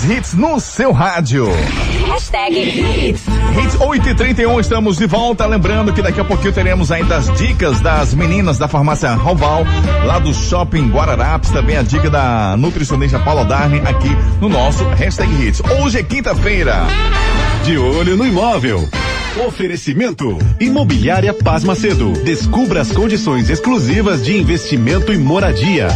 mais hits no seu rádio. Hashtag Hits. Hits 8 e 31 estamos de volta. Lembrando que daqui a pouquinho teremos ainda as dicas das meninas da farmácia Roval, lá do Shopping Guararapes. Também a dica da nutricionista Paula Darne aqui no nosso Hashtag Hits. Hoje é quinta-feira. De olho no imóvel. Oferecimento. Imobiliária Paz Macedo. Descubra as condições exclusivas de investimento e moradia.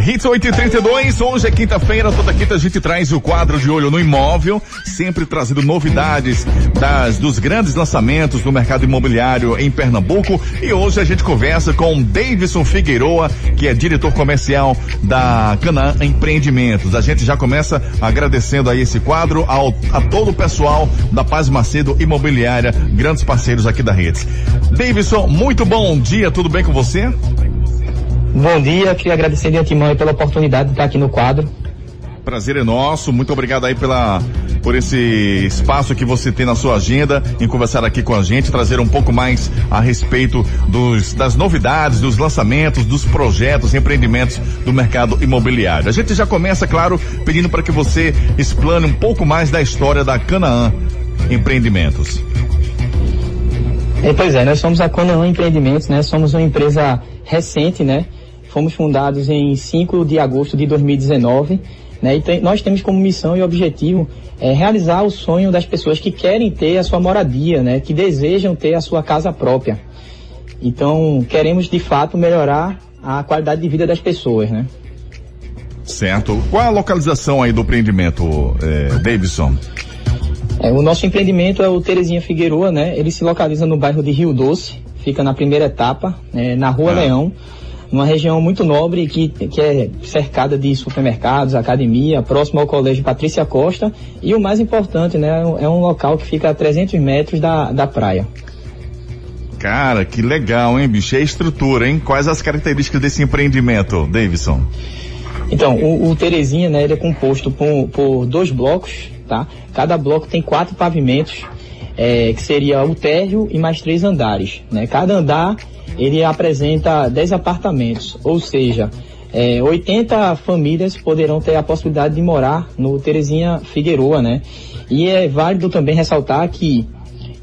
Hits 832, hoje é quinta-feira, toda quinta a gente traz o quadro de olho no imóvel, sempre trazendo novidades das, dos grandes lançamentos do mercado imobiliário em Pernambuco. E hoje a gente conversa com Davidson Figueroa, que é diretor comercial da Canaã Empreendimentos. A gente já começa agradecendo aí esse quadro ao, a todo o pessoal da Paz Macedo Imobiliária, grandes parceiros aqui da Redes. Davidson, muito bom dia, tudo bem com você? Bom dia, queria agradecer de antemão pela oportunidade de estar aqui no quadro. Prazer é nosso, muito obrigado aí pela, por esse espaço que você tem na sua agenda em conversar aqui com a gente, trazer um pouco mais a respeito dos, das novidades, dos lançamentos, dos projetos, empreendimentos do mercado imobiliário. A gente já começa, claro, pedindo para que você explane um pouco mais da história da Canaã Empreendimentos. É, pois é, nós somos a Canaã Empreendimentos, né? Somos uma empresa recente, né? Fomos fundados em 5 de agosto de 2019. Né? E tem, nós temos como missão e objetivo é, realizar o sonho das pessoas que querem ter a sua moradia, né? que desejam ter a sua casa própria. Então, queremos de fato melhorar a qualidade de vida das pessoas. Né? Certo. Qual a localização aí do empreendimento, eh, Davidson? É, o nosso empreendimento é o Terezinha Figueroa, né? Ele se localiza no bairro de Rio Doce, fica na primeira etapa, é, na Rua ah. Leão uma região muito nobre que, que é cercada de supermercados, academia, próximo ao Colégio Patrícia Costa e o mais importante, né, é um local que fica a 300 metros da, da praia. Cara, que legal, hein, bicho? É a estrutura, hein? Quais as características desse empreendimento, Davidson? Então, o, o Terezinha, né, ele é composto por, por dois blocos, tá? Cada bloco tem quatro pavimentos, é, que seria o térreo e mais três andares, né? Cada andar ele apresenta 10 apartamentos, ou seja, é, 80 famílias poderão ter a possibilidade de morar no Terezinha Figueroa, né? E é válido também ressaltar que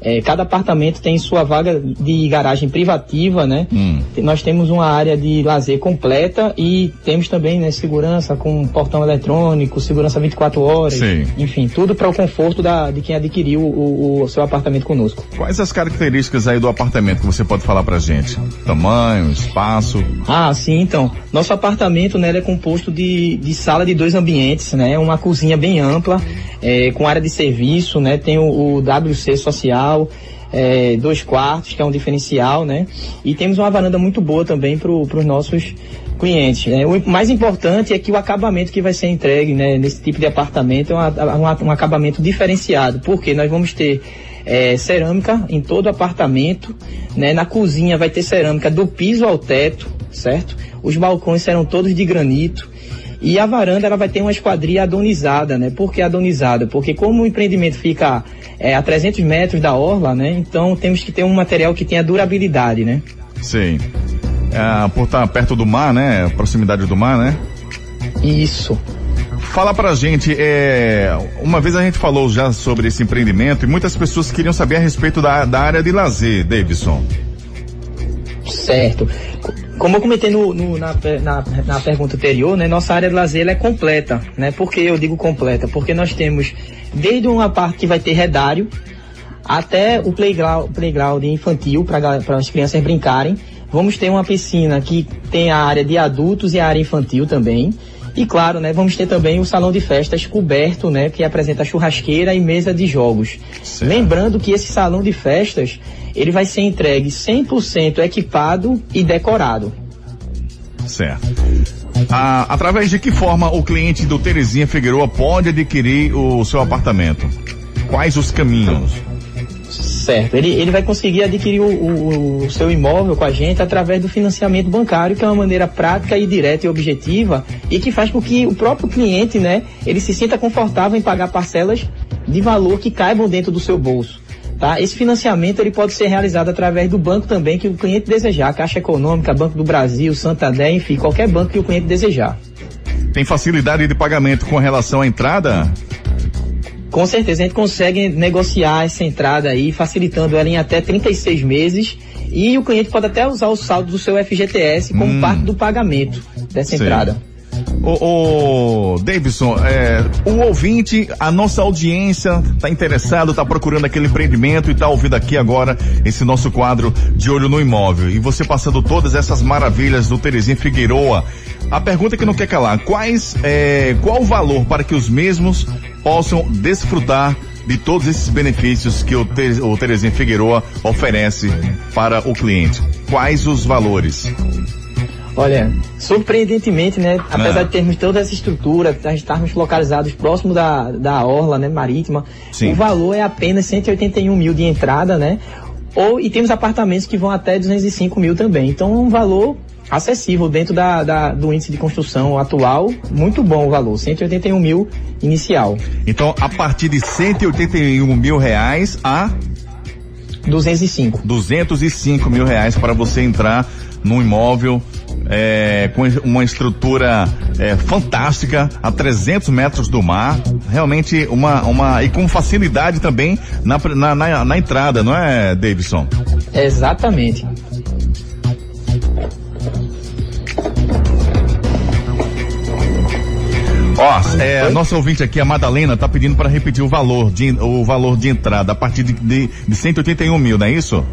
é, cada apartamento tem sua vaga de garagem privativa, né? Hum. Nós temos uma área de lazer completa e temos também né, segurança com portão eletrônico, segurança 24 horas, Sim. enfim, tudo para o conforto da, de quem adquiriu o, o, seu apartamento conosco. Quais as características aí do apartamento que você pode falar para gente? Tamanho, espaço? Ah, sim, então. Nosso apartamento né, é composto de, de sala de dois ambientes, né? Uma cozinha bem ampla, é, com área de serviço, né? Tem o, o WC social, é, dois quartos, que é um diferencial, né? E temos uma varanda muito boa também para os nossos clientes. Né? O mais importante é que o acabamento que vai ser entregue né, nesse tipo de apartamento é um, um acabamento diferenciado, porque nós vamos ter é, cerâmica em todo o apartamento, né? Na cozinha vai ter cerâmica do piso ao teto, certo? Os balcões serão todos de granito. E a varanda ela vai ter uma esquadria adonizada, né? Por que adonizada? Porque como o empreendimento fica é, a 300 metros da orla, né? Então temos que ter um material que tenha durabilidade, né? Sim. É, por estar perto do mar, né? Proximidade do mar, né? Isso. Fala pra gente, é, uma vez a gente falou já sobre esse empreendimento e muitas pessoas queriam saber a respeito da, da área de lazer, Davidson. Certo. Como eu comentei no, no, na, na, na, pergunta anterior, né, nossa área de lazer é completa. Né? Por que eu digo completa? Porque nós temos desde uma parte que vai ter redário até o playground, playground infantil para as crianças brincarem. Vamos ter uma piscina que tem a área de adultos e a área infantil também. E claro, né, vamos ter também o salão de festas coberto, né, que apresenta churrasqueira e mesa de jogos. Certo. Lembrando que esse salão de festas, ele vai ser entregue 100% equipado e decorado. Certo. Ah, através de que forma o cliente do Terezinha Figueroa pode adquirir o seu apartamento? Quais os caminhos? Certo, ele, ele vai conseguir adquirir o, o, o, seu imóvel com a gente através do financiamento bancário, que é uma maneira prática e direta e objetiva e que faz com que o próprio cliente, né, ele se sinta confortável em pagar parcelas de valor que caibam dentro do seu bolso. Tá? Esse financiamento ele pode ser realizado através do banco também que o cliente desejar, Caixa Econômica, Banco do Brasil, Santander, enfim, qualquer banco que o cliente desejar. Tem facilidade de pagamento com relação à entrada? Com certeza, a gente consegue negociar essa entrada aí, facilitando ela em até 36 meses. E o cliente pode até usar o saldo do seu FGTS como Hum. parte do pagamento dessa Sei. entrada. Ô, ô Davidson, é, o ouvinte, a nossa audiência tá interessado, tá procurando aquele empreendimento e tá ouvindo aqui agora esse nosso quadro de olho no imóvel. E você passando todas essas maravilhas do Terezinha Figueroa. A pergunta que não quer calar, quais, é, qual o valor para que os mesmos possam desfrutar de todos esses benefícios que o, Te- o Terezinha Figueroa oferece para o cliente? Quais os valores? Olha, surpreendentemente, né? Apesar Ah. de termos toda essa estrutura, estarmos localizados próximo da, da orla, né, marítima, Sim. o valor é apenas 181 mil de entrada, né? Ou, e temos apartamentos que vão até 205 mil também. Então, é um valor acessível dentro da, da- do índice de construção atual. Muito bom o valor, 181 mil inicial. Então, a partir de 181 mil reais a 205. 205 mil reais para você entrar num imóvel é, com uma estrutura é, fantástica a 300 metros do mar, realmente uma, uma e com facilidade também na, na, na, na entrada, não é, Davidson? Exatamente. Ó, é, a nossa ouvinte aqui, a Madalena, tá pedindo para repetir o valor de o valor de entrada a partir de, de, de 181 mil, não é isso?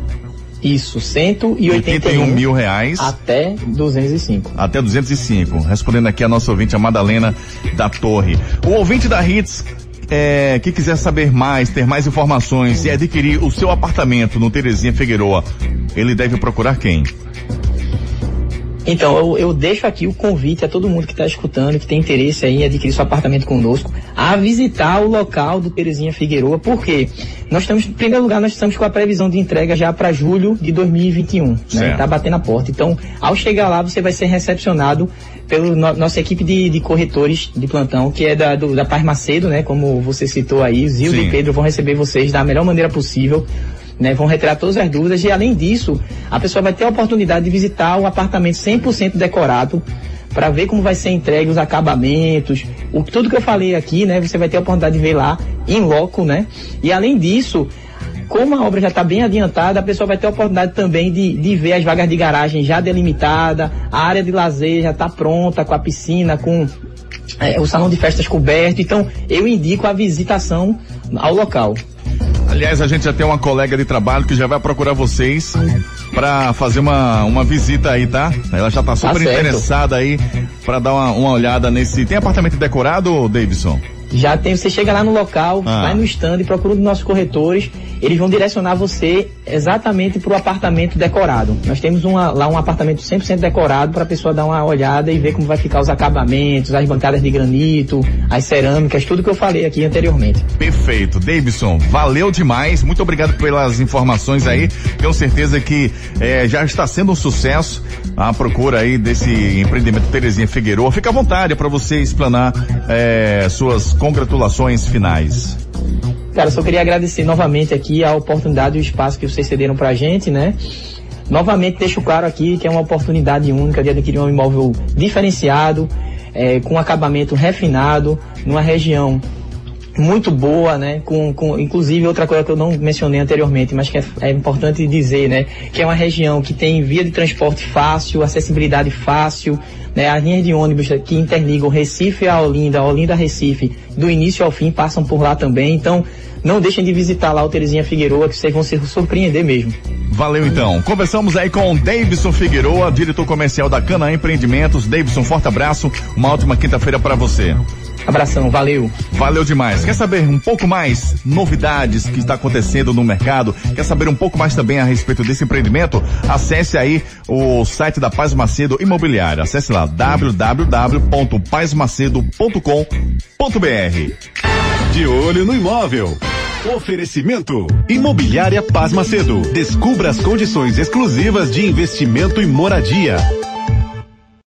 Isso, 181 81 mil reais. até 205. até 205. Respondendo aqui a nossa ouvinte, a Madalena da Torre. O ouvinte da Hits, é, que quiser saber mais, ter mais informações e adquirir o seu apartamento no Terezinha Figueroa, ele deve procurar quem? Então, eu, eu deixo aqui o convite a todo mundo que está escutando, que tem interesse aí em adquirir seu apartamento conosco, a visitar o local do Terezinha Figueroa, porque nós estamos, em primeiro lugar, nós estamos com a previsão de entrega já para julho de 2021, né? Certo. Tá batendo a porta. Então, ao chegar lá, você vai ser recepcionado pela nossa equipe de, de corretores de plantão, que é da, do, da Paz Macedo, né? Como você citou aí, Zildo e Pedro vão receber vocês da melhor maneira possível né, vão retirar todas as dúvidas e além disso, a pessoa vai ter a oportunidade de visitar o apartamento 100% decorado para ver como vai ser entregue os acabamentos, o tudo que eu falei aqui, né, você vai ter a oportunidade de ver lá em loco, né? E além disso, como a obra já está bem adiantada, a pessoa vai ter a oportunidade também de, de ver as vagas de garagem já delimitada, a área de lazer já está pronta, com a piscina, com é, o salão de festas coberto. Então, eu indico a visitação ao local. Aliás, a gente já tem uma colega de trabalho que já vai procurar vocês para fazer uma, uma visita aí, tá? Ela já tá super certo. interessada aí para dar uma, uma olhada nesse. Tem apartamento decorado, Davidson? Já tem, você chega lá no local, Ah. vai no stand e procura um dos nossos corretores, eles vão direcionar você exatamente para o apartamento decorado. Nós temos uma- lá um apartamento 100% decorado para a pessoa dar uma olhada e ver como vai ficar os acabamentos, as bancadas de granito, as cerâmicas, tudo que eu falei aqui anteriormente. Perfeito. Davidson, valeu demais. Muito obrigado pelas informações aí. Tenho certeza que eh, já está sendo um sucesso a procura aí desse empreendimento Terezinha Figueroa. Fica à vontade para você explanar eh, suas congratulações finais. Cara, só queria agradecer novamente aqui a oportunidade e o espaço que vocês cederam pra gente, né? Novamente deixo claro aqui que é uma oportunidade única de adquirir um imóvel diferenciado, eh, com acabamento refinado, numa região muito boa, né? Com, com, inclusive outra coisa que eu não mencionei anteriormente, mas que é, é importante dizer, né? Que é uma região que tem via de transporte fácil, acessibilidade fácil, né? As linhas de ônibus que interligam Recife a Olinda, Olinda a Recife, do início ao fim passam por lá também. Então, não deixem de visitar lá o Terezinha Figueroa, que vocês vão se surpreender mesmo. Valeu então. Conversamos aí com Davidson Figueroa, diretor comercial da Cana Empreendimentos. Davidson, forte abraço. Uma ótima quinta-feira para você. Abração, valeu. Valeu demais. Quer saber um pouco mais novidades que está acontecendo no mercado? Quer saber um pouco mais também a respeito desse empreendimento? Acesse aí o site da Paz Macedo Imobiliária. Acesse lá www.pazmacedo.com.br. De olho no imóvel. Oferecimento. Imobiliária Paz Macedo. Descubra as condições exclusivas de investimento e moradia.